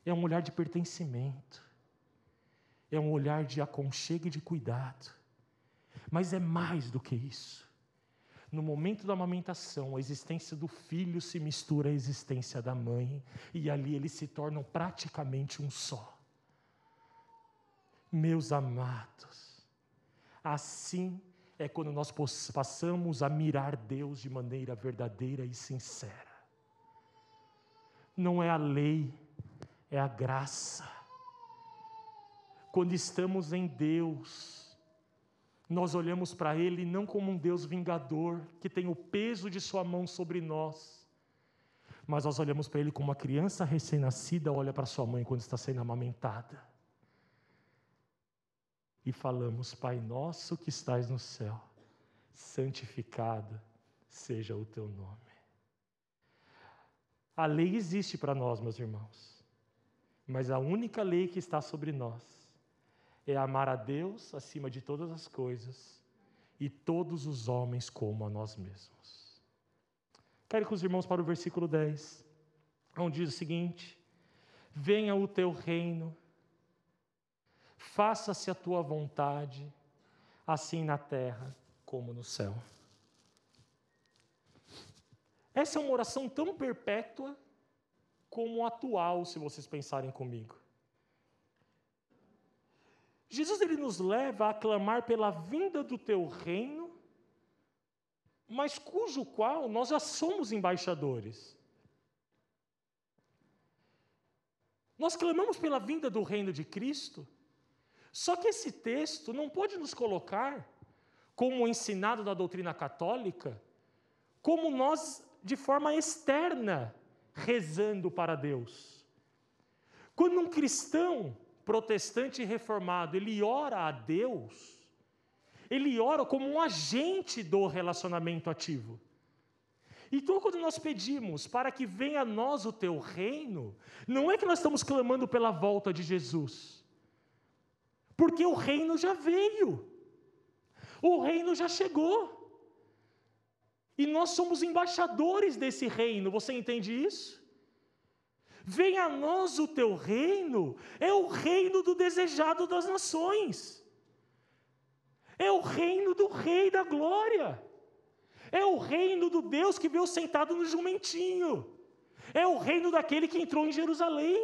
é um olhar de pertencimento, é um olhar de aconchego e de cuidado, mas é mais do que isso. No momento da amamentação, a existência do filho se mistura à existência da mãe, e ali eles se tornam praticamente um só. Meus amados, assim é quando nós passamos a mirar Deus de maneira verdadeira e sincera. Não é a lei, é a graça. Quando estamos em Deus, nós olhamos para Ele não como um Deus vingador, que tem o peso de Sua mão sobre nós, mas nós olhamos para Ele como uma criança recém-nascida olha para sua mãe quando está sendo amamentada e falamos: Pai nosso que estás no céu, santificado seja o teu nome. A lei existe para nós, meus irmãos, mas a única lei que está sobre nós é amar a Deus acima de todas as coisas e todos os homens como a nós mesmos. Quero com os irmãos para o versículo 10, onde diz o seguinte: Venha o teu reino faça-se a tua vontade, assim na terra como no céu. Essa é uma oração tão perpétua como atual, se vocês pensarem comigo. Jesus ele nos leva a clamar pela vinda do teu reino, mas cujo qual nós já somos embaixadores. Nós clamamos pela vinda do reino de Cristo, só que esse texto não pode nos colocar, como ensinado na doutrina católica, como nós, de forma externa, rezando para Deus. Quando um cristão protestante reformado, ele ora a Deus, ele ora como um agente do relacionamento ativo. Então, quando nós pedimos para que venha a nós o teu reino, não é que nós estamos clamando pela volta de Jesus porque o reino já veio, o reino já chegou. E nós somos embaixadores desse reino, você entende isso? Venha a nós o teu reino, é o reino do desejado das nações, é o reino do Rei da Glória, é o reino do Deus que veio sentado no jumentinho, é o reino daquele que entrou em Jerusalém.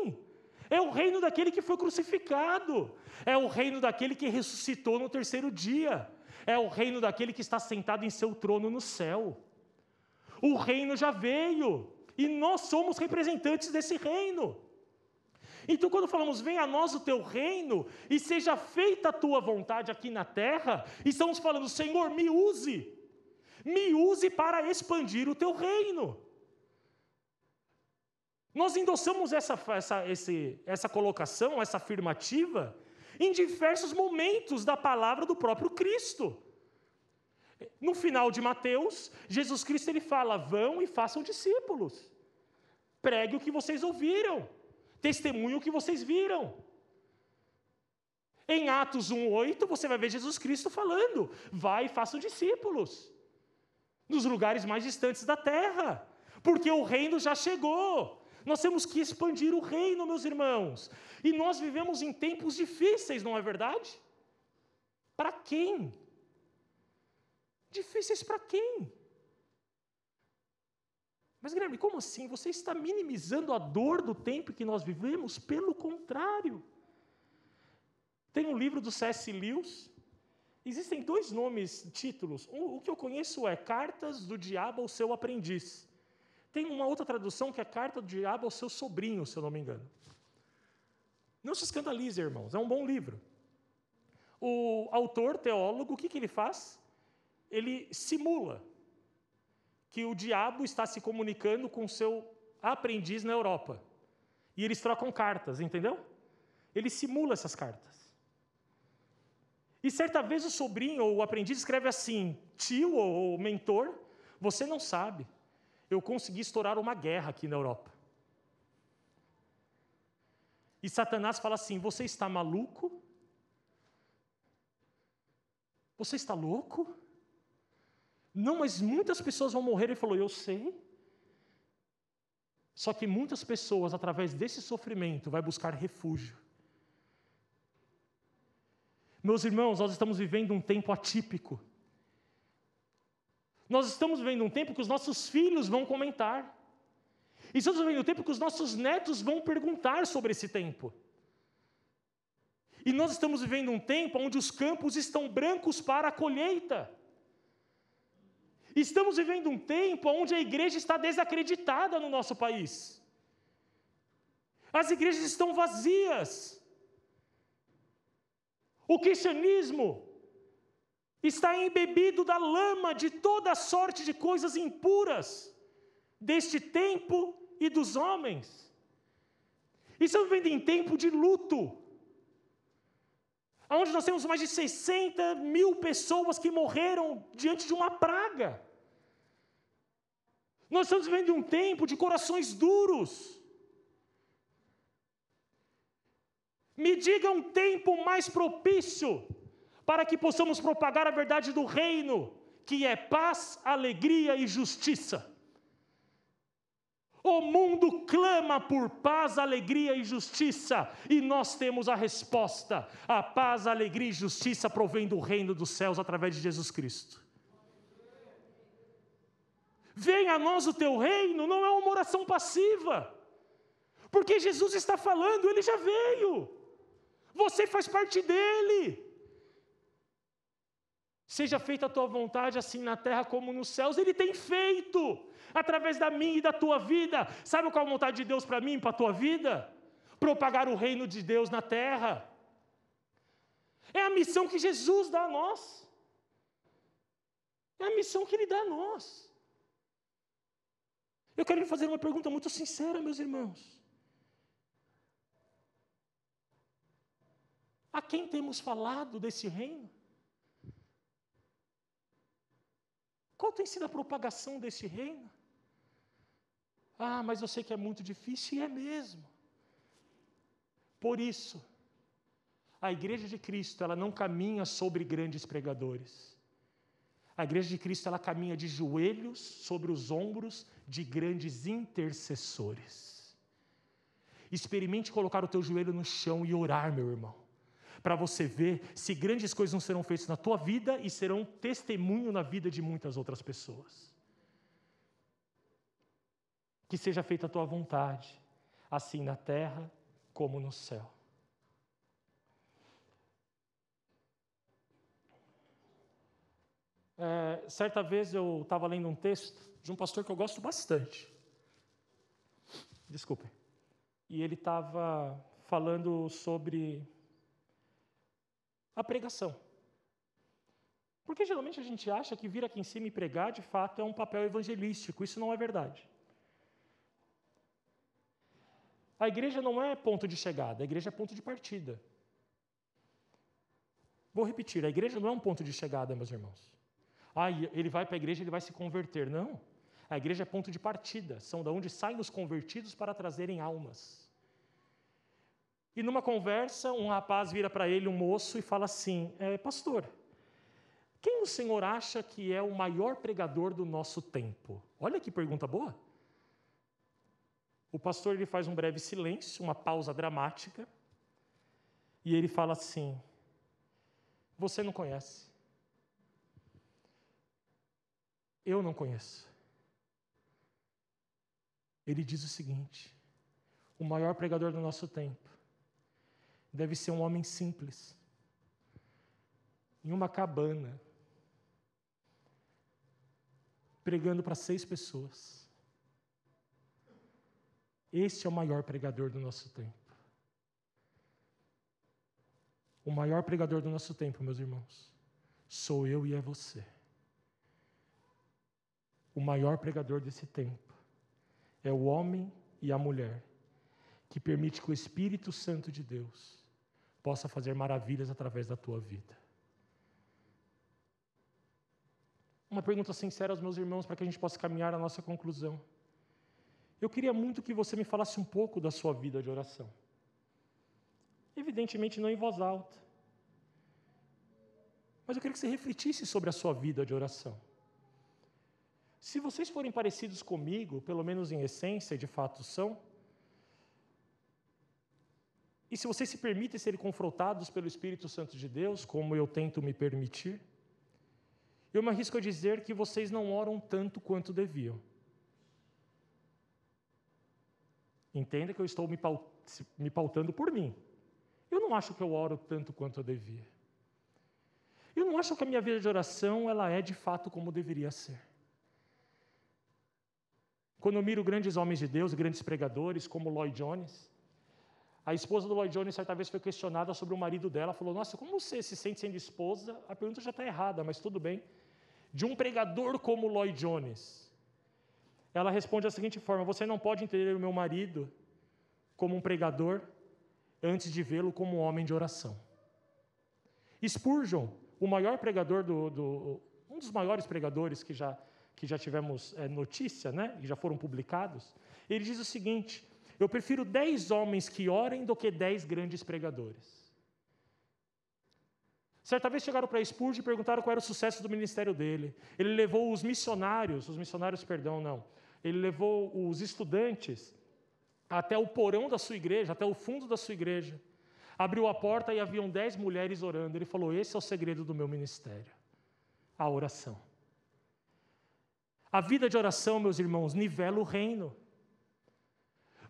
É o reino daquele que foi crucificado. É o reino daquele que ressuscitou no terceiro dia. É o reino daquele que está sentado em seu trono no céu. O reino já veio e nós somos representantes desse reino. Então, quando falamos, venha a nós o teu reino e seja feita a tua vontade aqui na terra, estamos falando, Senhor, me use, me use para expandir o teu reino. Nós endossamos essa, essa, esse, essa colocação, essa afirmativa, em diversos momentos da palavra do próprio Cristo. No final de Mateus, Jesus Cristo ele fala: vão e façam discípulos, pregue o que vocês ouviram, testemunhe o que vocês viram. Em Atos 1,8, você vai ver Jesus Cristo falando: vai e façam discípulos, nos lugares mais distantes da terra, porque o reino já chegou. Nós temos que expandir o reino, meus irmãos. E nós vivemos em tempos difíceis, não é verdade? Para quem? Difíceis para quem? Mas, Guilherme, como assim? Você está minimizando a dor do tempo que nós vivemos? Pelo contrário. Tem um livro do C.S. Lewis. Existem dois nomes, títulos. Um, o que eu conheço é Cartas do Diabo ao Seu Aprendiz. Tem uma outra tradução que é Carta do Diabo ao seu sobrinho, se eu não me engano. Não se escandalize, irmãos, é um bom livro. O autor, teólogo, o que, que ele faz? Ele simula que o diabo está se comunicando com seu aprendiz na Europa. E eles trocam cartas, entendeu? Ele simula essas cartas. E certa vez o sobrinho ou o aprendiz escreve assim: tio ou mentor, você não sabe eu consegui estourar uma guerra aqui na Europa. E Satanás fala assim: Você está maluco? Você está louco? Não, mas muitas pessoas vão morrer. Ele falou: Eu sei. Só que muitas pessoas, através desse sofrimento, vai buscar refúgio. Meus irmãos, nós estamos vivendo um tempo atípico. Nós estamos vivendo um tempo que os nossos filhos vão comentar. E estamos vivendo um tempo que os nossos netos vão perguntar sobre esse tempo. E nós estamos vivendo um tempo onde os campos estão brancos para a colheita. Estamos vivendo um tempo onde a igreja está desacreditada no nosso país. As igrejas estão vazias. O cristianismo está embebido da lama de toda sorte de coisas impuras deste tempo e dos homens. Estamos vivendo em tempo de luto, onde nós temos mais de 60 mil pessoas que morreram diante de uma praga. Nós estamos vivendo um tempo de corações duros. Me diga um tempo mais propício para que possamos propagar a verdade do reino, que é paz, alegria e justiça. O mundo clama por paz, alegria e justiça, e nós temos a resposta. A paz, alegria e justiça provém do reino dos céus através de Jesus Cristo. Venha a nós o teu reino, não é uma oração passiva. Porque Jesus está falando, ele já veio. Você faz parte dele. Seja feita a tua vontade, assim na terra como nos céus. Ele tem feito, através da minha e da tua vida. Sabe qual é a vontade de Deus para mim e para a tua vida? Propagar o reino de Deus na terra. É a missão que Jesus dá a nós. É a missão que Ele dá a nós. Eu quero lhe fazer uma pergunta muito sincera, meus irmãos. A quem temos falado desse reino? Qual tem sido a propagação desse reino? Ah, mas eu sei que é muito difícil, e é mesmo. Por isso, a igreja de Cristo, ela não caminha sobre grandes pregadores. A igreja de Cristo ela caminha de joelhos sobre os ombros de grandes intercessores. Experimente colocar o teu joelho no chão e orar, meu irmão, para você ver se grandes coisas não serão feitas na tua vida e serão testemunho na vida de muitas outras pessoas. Que seja feita a tua vontade, assim na terra como no céu. É, certa vez eu estava lendo um texto de um pastor que eu gosto bastante. Desculpe. E ele estava falando sobre a pregação. Porque geralmente a gente acha que vir aqui em cima e pregar, de fato, é um papel evangelístico. Isso não é verdade. A igreja não é ponto de chegada, a igreja é ponto de partida. Vou repetir: a igreja não é um ponto de chegada, meus irmãos. Ah, ele vai para a igreja, ele vai se converter. Não. A igreja é ponto de partida, são da onde saem os convertidos para trazerem almas. E numa conversa, um rapaz vira para ele, um moço, e fala assim: é, Pastor, quem o senhor acha que é o maior pregador do nosso tempo? Olha que pergunta boa. O pastor ele faz um breve silêncio, uma pausa dramática, e ele fala assim: Você não conhece. eu não conheço. Ele diz o seguinte: o maior pregador do nosso tempo deve ser um homem simples, em uma cabana, pregando para seis pessoas. Este é o maior pregador do nosso tempo. O maior pregador do nosso tempo, meus irmãos, sou eu e é você o maior pregador desse tempo é o homem e a mulher que permite que o Espírito Santo de Deus possa fazer maravilhas através da tua vida. Uma pergunta sincera aos meus irmãos para que a gente possa caminhar à nossa conclusão. Eu queria muito que você me falasse um pouco da sua vida de oração. Evidentemente, não em voz alta. Mas eu queria que você refletisse sobre a sua vida de oração. Se vocês forem parecidos comigo, pelo menos em essência, e de fato são, e se vocês se permitem serem confrontados pelo Espírito Santo de Deus, como eu tento me permitir, eu me arrisco a dizer que vocês não oram tanto quanto deviam. Entenda que eu estou me pautando por mim. Eu não acho que eu oro tanto quanto eu devia. Eu não acho que a minha vida de oração ela é de fato como deveria ser. Quando eu miro grandes homens de Deus, grandes pregadores, como Lloyd Jones, a esposa do Lloyd Jones certa vez foi questionada sobre o marido dela, falou: Nossa, como você se sente sendo esposa? A pergunta já está errada, mas tudo bem. De um pregador como Lloyd Jones. Ela responde da seguinte forma: Você não pode entender o meu marido como um pregador antes de vê-lo como um homem de oração. Spurgeon, o maior pregador do, do um dos maiores pregadores que já que já tivemos é, notícia, né, e já foram publicados, ele diz o seguinte: eu prefiro dez homens que orem do que dez grandes pregadores. Certa vez chegaram para Spurgeon e perguntaram qual era o sucesso do ministério dele. Ele levou os missionários, os missionários, perdão, não. Ele levou os estudantes até o porão da sua igreja, até o fundo da sua igreja. Abriu a porta e haviam dez mulheres orando. Ele falou: Esse é o segredo do meu ministério, a oração. A vida de oração, meus irmãos, nivela o reino.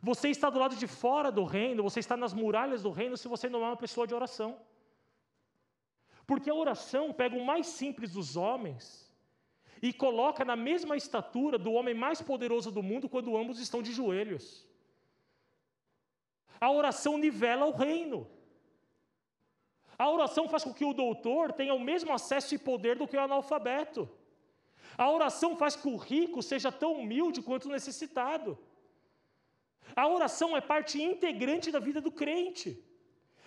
Você está do lado de fora do reino, você está nas muralhas do reino se você não é uma pessoa de oração. Porque a oração pega o mais simples dos homens e coloca na mesma estatura do homem mais poderoso do mundo quando ambos estão de joelhos. A oração nivela o reino. A oração faz com que o doutor tenha o mesmo acesso e poder do que o analfabeto. A oração faz com que o rico seja tão humilde quanto o necessitado. A oração é parte integrante da vida do crente.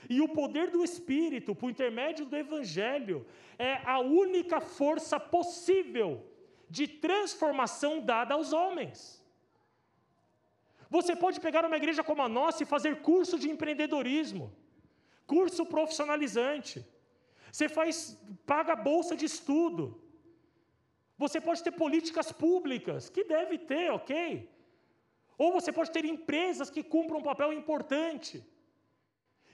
E o poder do Espírito, por intermédio do Evangelho, é a única força possível de transformação dada aos homens. Você pode pegar uma igreja como a nossa e fazer curso de empreendedorismo, curso profissionalizante. Você faz, paga bolsa de estudo. Você pode ter políticas públicas, que deve ter, ok? Ou você pode ter empresas que cumpram um papel importante.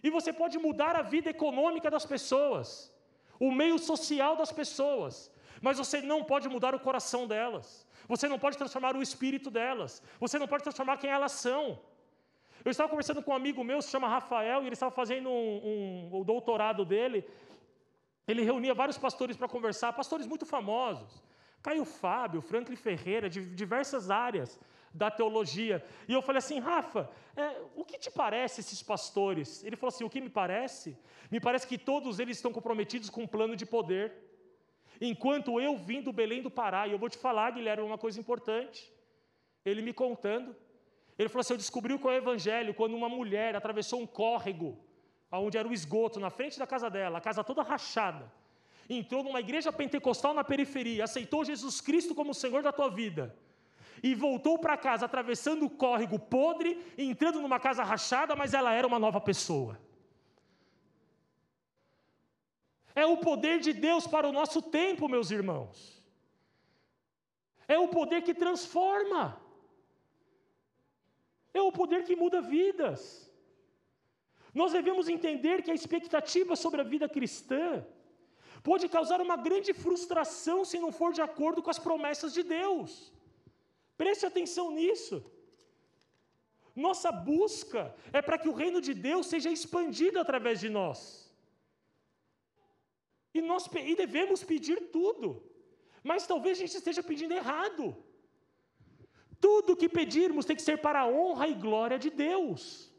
E você pode mudar a vida econômica das pessoas, o meio social das pessoas, mas você não pode mudar o coração delas. Você não pode transformar o espírito delas. Você não pode transformar quem elas são. Eu estava conversando com um amigo meu, se chama Rafael, e ele estava fazendo um, um, o doutorado dele. Ele reunia vários pastores para conversar, pastores muito famosos. Caio Fábio, Franklin Ferreira, de diversas áreas da teologia. E eu falei assim, Rafa, é, o que te parece esses pastores? Ele falou assim: o que me parece? Me parece que todos eles estão comprometidos com um plano de poder. Enquanto eu vim do Belém do Pará, e eu vou te falar, Guilherme, uma coisa importante. Ele me contando, ele falou assim: eu descobri qual é o evangelho quando uma mulher atravessou um córrego, onde era o esgoto, na frente da casa dela, a casa toda rachada. Entrou numa igreja pentecostal na periferia, aceitou Jesus Cristo como o Senhor da tua vida e voltou para casa atravessando o córrego podre, entrando numa casa rachada, mas ela era uma nova pessoa. É o poder de Deus para o nosso tempo, meus irmãos. É o poder que transforma. É o poder que muda vidas. Nós devemos entender que a expectativa sobre a vida cristã pode causar uma grande frustração se não for de acordo com as promessas de Deus. Preste atenção nisso. Nossa busca é para que o reino de Deus seja expandido através de nós. E nós e devemos pedir tudo. Mas talvez a gente esteja pedindo errado. Tudo que pedirmos tem que ser para a honra e glória de Deus.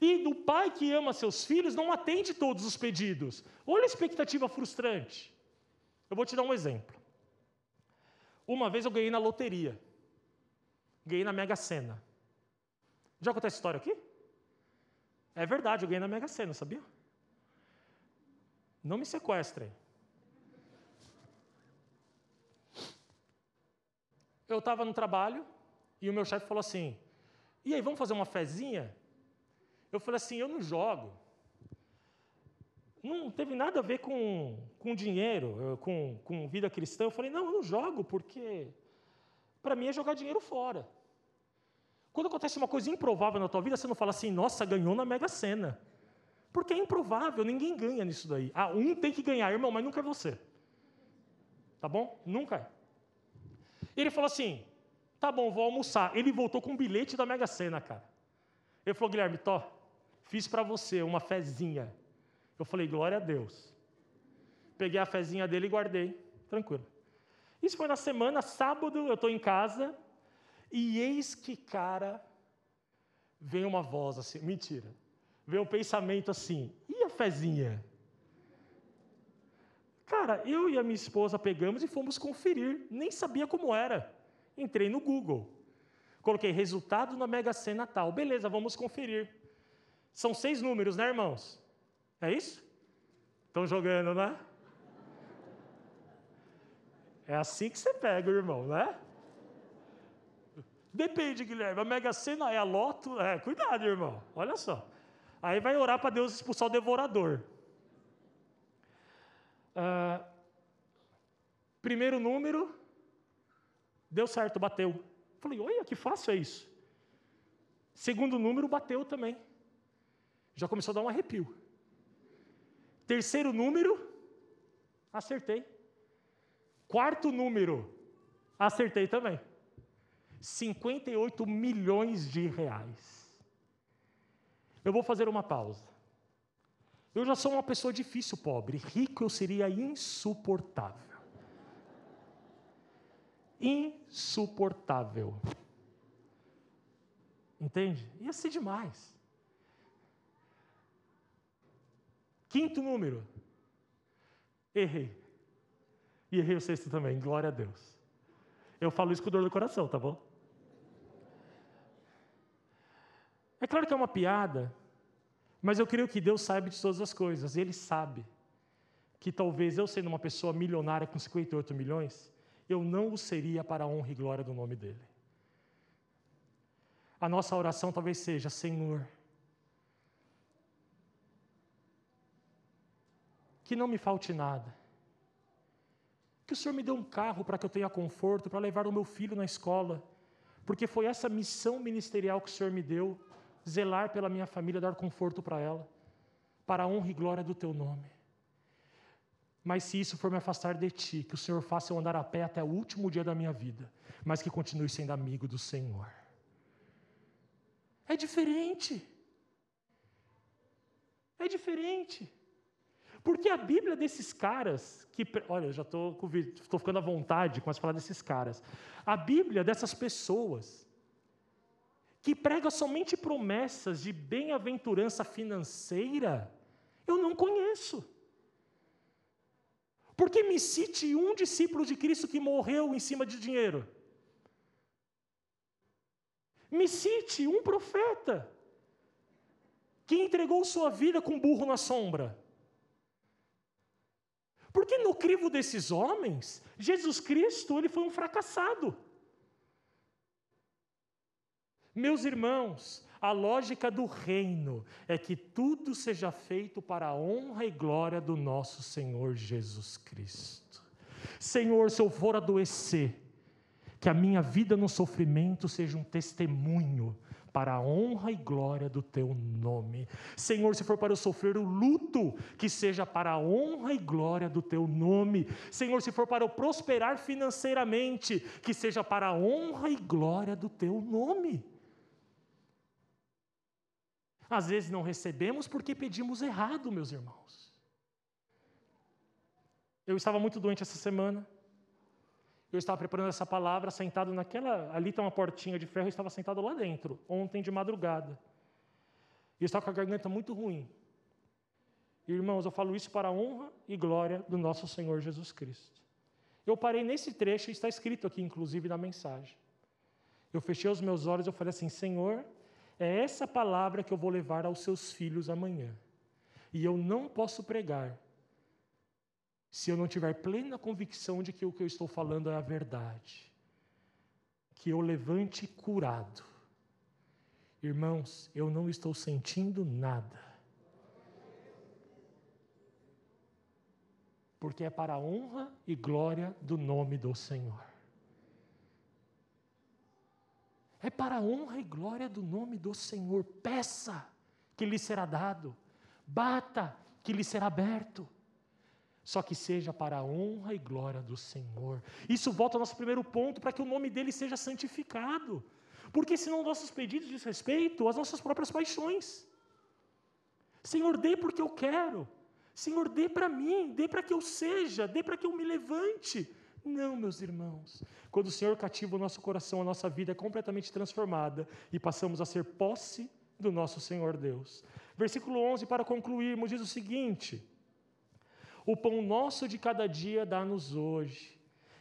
E o pai que ama seus filhos não atende todos os pedidos. Olha a expectativa frustrante. Eu vou te dar um exemplo. Uma vez eu ganhei na loteria. Ganhei na Mega Sena. Já contei essa história aqui? É verdade, eu ganhei na Mega Sena, sabia? Não me sequestrem. Eu estava no trabalho e o meu chefe falou assim: e aí, vamos fazer uma fezinha? Eu falei assim: eu não jogo não teve nada a ver com, com dinheiro, com, com vida cristã. Eu falei, não, eu não jogo porque para mim é jogar dinheiro fora. Quando acontece uma coisa improvável na tua vida, você não fala assim, nossa, ganhou na Mega Sena. Porque é improvável, ninguém ganha nisso daí. Ah, um tem que ganhar, irmão, mas nunca é você. Tá bom? Nunca é. Ele falou assim: tá bom, vou almoçar. Ele voltou com um bilhete da Mega Sena, cara. Ele falou, Guilherme, Tó, fiz para você uma fezinha. Eu falei, glória a Deus. Peguei a fezinha dele e guardei, tranquilo. Isso foi na semana, sábado, eu estou em casa, e eis que, cara, vem uma voz assim, mentira, vem um pensamento assim, e a fezinha? Cara, eu e a minha esposa pegamos e fomos conferir, nem sabia como era. Entrei no Google, coloquei resultado na Mega Sena tal, beleza, vamos conferir. São seis números, né, irmãos? É isso? Estão jogando, né? É assim que você pega irmão, né? Depende, Guilherme. A Mega Sena é a loto. É, cuidado, irmão. Olha só. Aí vai orar para Deus expulsar o devorador. Ah, primeiro número, deu certo, bateu. Falei, olha que fácil é isso. Segundo número, bateu também. Já começou a dar um arrepio. Terceiro número, acertei. Quarto número, acertei também. 58 milhões de reais. Eu vou fazer uma pausa. Eu já sou uma pessoa difícil, pobre. Rico eu seria insuportável. Insuportável. Entende? Ia ser demais. Quinto número. Errei. E errei o sexto também, glória a Deus. Eu falo isso com dor no coração, tá bom? É claro que é uma piada, mas eu creio que Deus sabe de todas as coisas. Ele sabe que talvez eu sendo uma pessoa milionária com 58 milhões, eu não o seria para a honra e glória do nome dele. A nossa oração talvez seja: Senhor, que não me falte nada que o Senhor me dê um carro para que eu tenha conforto, para levar o meu filho na escola, porque foi essa missão ministerial que o Senhor me deu, zelar pela minha família, dar conforto para ela, para a honra e glória do teu nome. Mas se isso for me afastar de ti, que o Senhor faça eu andar a pé até o último dia da minha vida, mas que continue sendo amigo do Senhor. É diferente. É diferente. Porque a Bíblia desses caras, que, olha, eu já estou ficando à vontade com as falar desses caras. A Bíblia dessas pessoas, que prega somente promessas de bem-aventurança financeira, eu não conheço. Porque me cite um discípulo de Cristo que morreu em cima de dinheiro. Me cite um profeta que entregou sua vida com burro na sombra. Porque no crivo desses homens, Jesus Cristo ele foi um fracassado. Meus irmãos, a lógica do reino é que tudo seja feito para a honra e glória do nosso Senhor Jesus Cristo. Senhor, se eu for adoecer, que a minha vida no sofrimento seja um testemunho para a honra e glória do teu nome. Senhor, se for para eu sofrer o luto, que seja para a honra e glória do teu nome. Senhor, se for para eu prosperar financeiramente, que seja para a honra e glória do teu nome. Às vezes não recebemos porque pedimos errado, meus irmãos. Eu estava muito doente essa semana. Eu estava preparando essa palavra, sentado naquela. Ali tem uma portinha de ferro, eu estava sentado lá dentro, ontem de madrugada. E eu estava com a garganta muito ruim. Irmãos, eu falo isso para a honra e glória do nosso Senhor Jesus Cristo. Eu parei nesse trecho, está escrito aqui, inclusive, na mensagem. Eu fechei os meus olhos e eu falei assim: Senhor, é essa palavra que eu vou levar aos seus filhos amanhã. E eu não posso pregar se eu não tiver plena convicção de que o que eu estou falando é a verdade, que eu levante curado. Irmãos, eu não estou sentindo nada. Porque é para a honra e glória do nome do Senhor. para a honra e glória do nome do Senhor. Peça, que lhe será dado. Bata, que lhe será aberto. Só que seja para a honra e glória do Senhor. Isso volta ao nosso primeiro ponto, para que o nome dele seja santificado. Porque senão nossos pedidos diz respeito às nossas próprias paixões. Senhor, dê porque eu quero. Senhor, dê para mim, dê para que eu seja, dê para que eu me levante. Não, meus irmãos. Quando o Senhor cativa o nosso coração, a nossa vida é completamente transformada e passamos a ser posse do nosso Senhor Deus. Versículo 11, para concluirmos, diz o seguinte: O pão nosso de cada dia dá-nos hoje,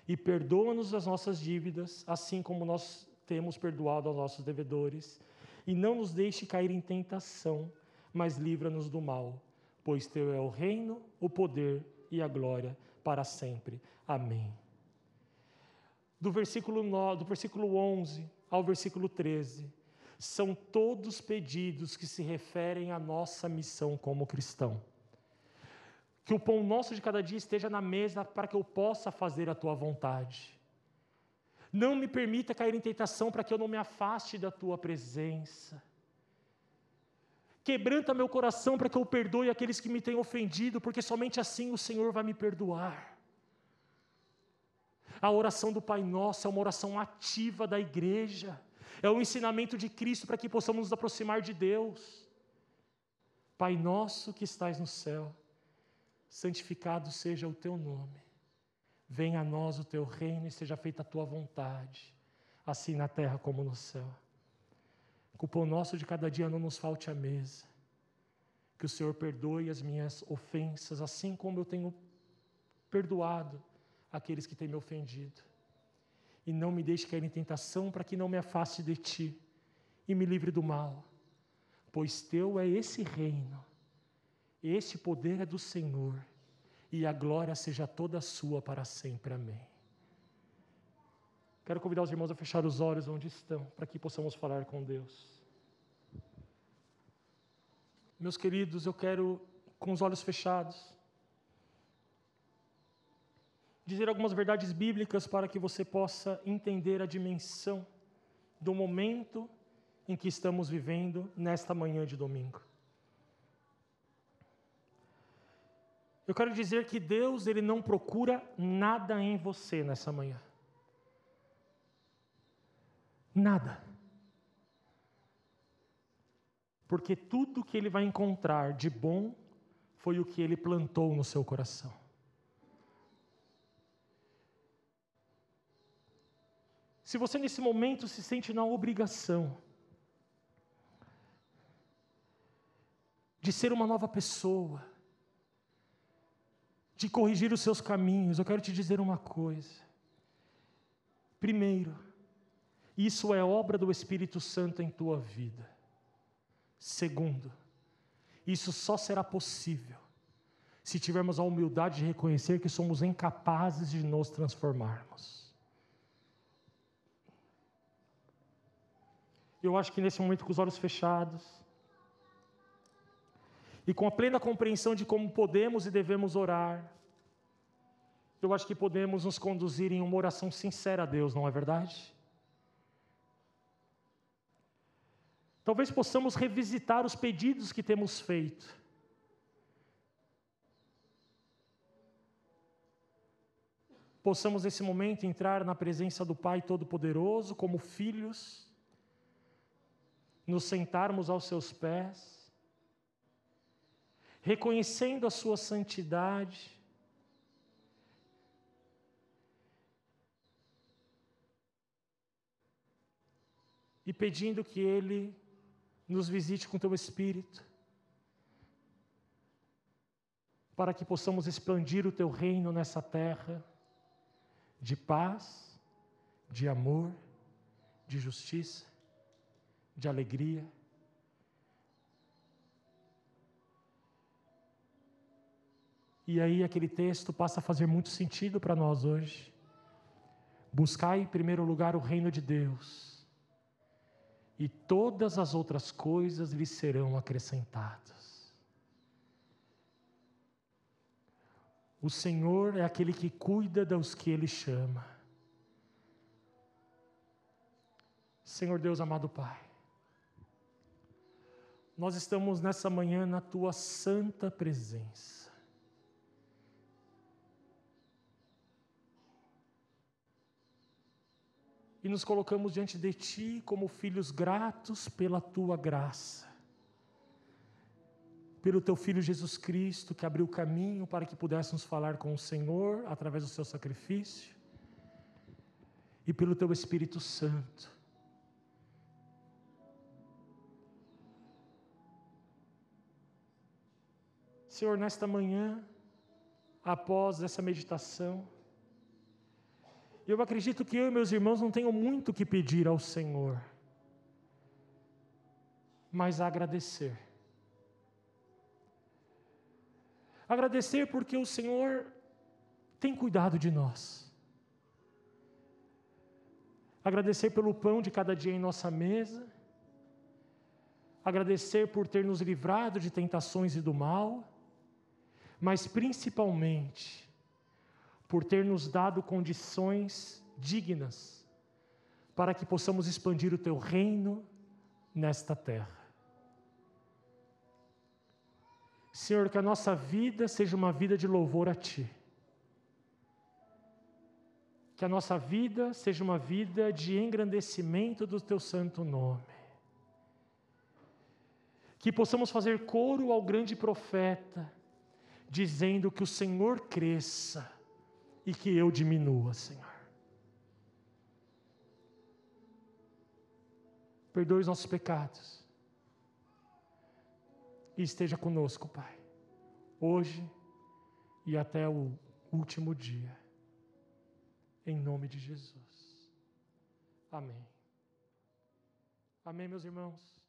e perdoa-nos as nossas dívidas, assim como nós temos perdoado aos nossos devedores, e não nos deixe cair em tentação, mas livra-nos do mal, pois teu é o reino, o poder e a glória para sempre. Amém. Do versículo, 9, do versículo 11 ao versículo 13, são todos pedidos que se referem à nossa missão como cristão. Que o pão nosso de cada dia esteja na mesa para que eu possa fazer a tua vontade. Não me permita cair em tentação para que eu não me afaste da tua presença. Quebranta meu coração para que eu perdoe aqueles que me têm ofendido, porque somente assim o Senhor vai me perdoar. A oração do Pai Nosso é uma oração ativa da igreja, é o ensinamento de Cristo para que possamos nos aproximar de Deus. Pai Nosso que estás no céu, santificado seja o teu nome, venha a nós o teu reino e seja feita a tua vontade, assim na terra como no céu. Que o pão nosso de cada dia não nos falte à mesa. Que o Senhor perdoe as minhas ofensas, assim como eu tenho perdoado aqueles que têm me ofendido. E não me deixe cair em tentação, para que não me afaste de ti e me livre do mal. Pois teu é esse reino, esse poder é do Senhor, e a glória seja toda sua para sempre. Amém. Quero convidar os irmãos a fechar os olhos onde estão, para que possamos falar com Deus. Meus queridos, eu quero, com os olhos fechados, dizer algumas verdades bíblicas para que você possa entender a dimensão do momento em que estamos vivendo nesta manhã de domingo. Eu quero dizer que Deus ele não procura nada em você nessa manhã. Nada. Porque tudo que ele vai encontrar de bom foi o que ele plantou no seu coração. Se você nesse momento se sente na obrigação de ser uma nova pessoa, de corrigir os seus caminhos, eu quero te dizer uma coisa. Primeiro, isso é obra do Espírito Santo em tua vida. Segundo, isso só será possível se tivermos a humildade de reconhecer que somos incapazes de nos transformarmos. Eu acho que nesse momento, com os olhos fechados, e com a plena compreensão de como podemos e devemos orar, eu acho que podemos nos conduzir em uma oração sincera a Deus, não é verdade? Talvez possamos revisitar os pedidos que temos feito. Possamos nesse momento entrar na presença do Pai Todo-Poderoso como filhos, nos sentarmos aos seus pés, reconhecendo a sua santidade, e pedindo que Ele nos visite com teu Espírito, para que possamos expandir o teu reino nessa terra de paz, de amor, de justiça, de alegria. E aí aquele texto passa a fazer muito sentido para nós hoje. Buscai em primeiro lugar o reino de Deus e todas as outras coisas lhe serão acrescentadas. O Senhor é aquele que cuida dos que Ele chama. Senhor Deus amado Pai, nós estamos nessa manhã na tua santa presença. E nos colocamos diante de ti como filhos gratos pela tua graça. Pelo teu filho Jesus Cristo, que abriu o caminho para que pudéssemos falar com o Senhor através do seu sacrifício. E pelo teu Espírito Santo Senhor, nesta manhã, após essa meditação, eu acredito que eu e meus irmãos não tenham muito que pedir ao Senhor, mas agradecer. Agradecer porque o Senhor tem cuidado de nós. Agradecer pelo pão de cada dia em nossa mesa. Agradecer por ter nos livrado de tentações e do mal mas principalmente por ter nos dado condições dignas para que possamos expandir o teu reino nesta terra. Senhor, que a nossa vida seja uma vida de louvor a Ti. Que a nossa vida seja uma vida de engrandecimento do Teu santo nome. Que possamos fazer coro ao grande profeta dizendo que o Senhor cresça e que eu diminua, Senhor. Perdoe os nossos pecados. E esteja conosco, Pai, hoje e até o último dia. Em nome de Jesus. Amém. Amém, meus irmãos.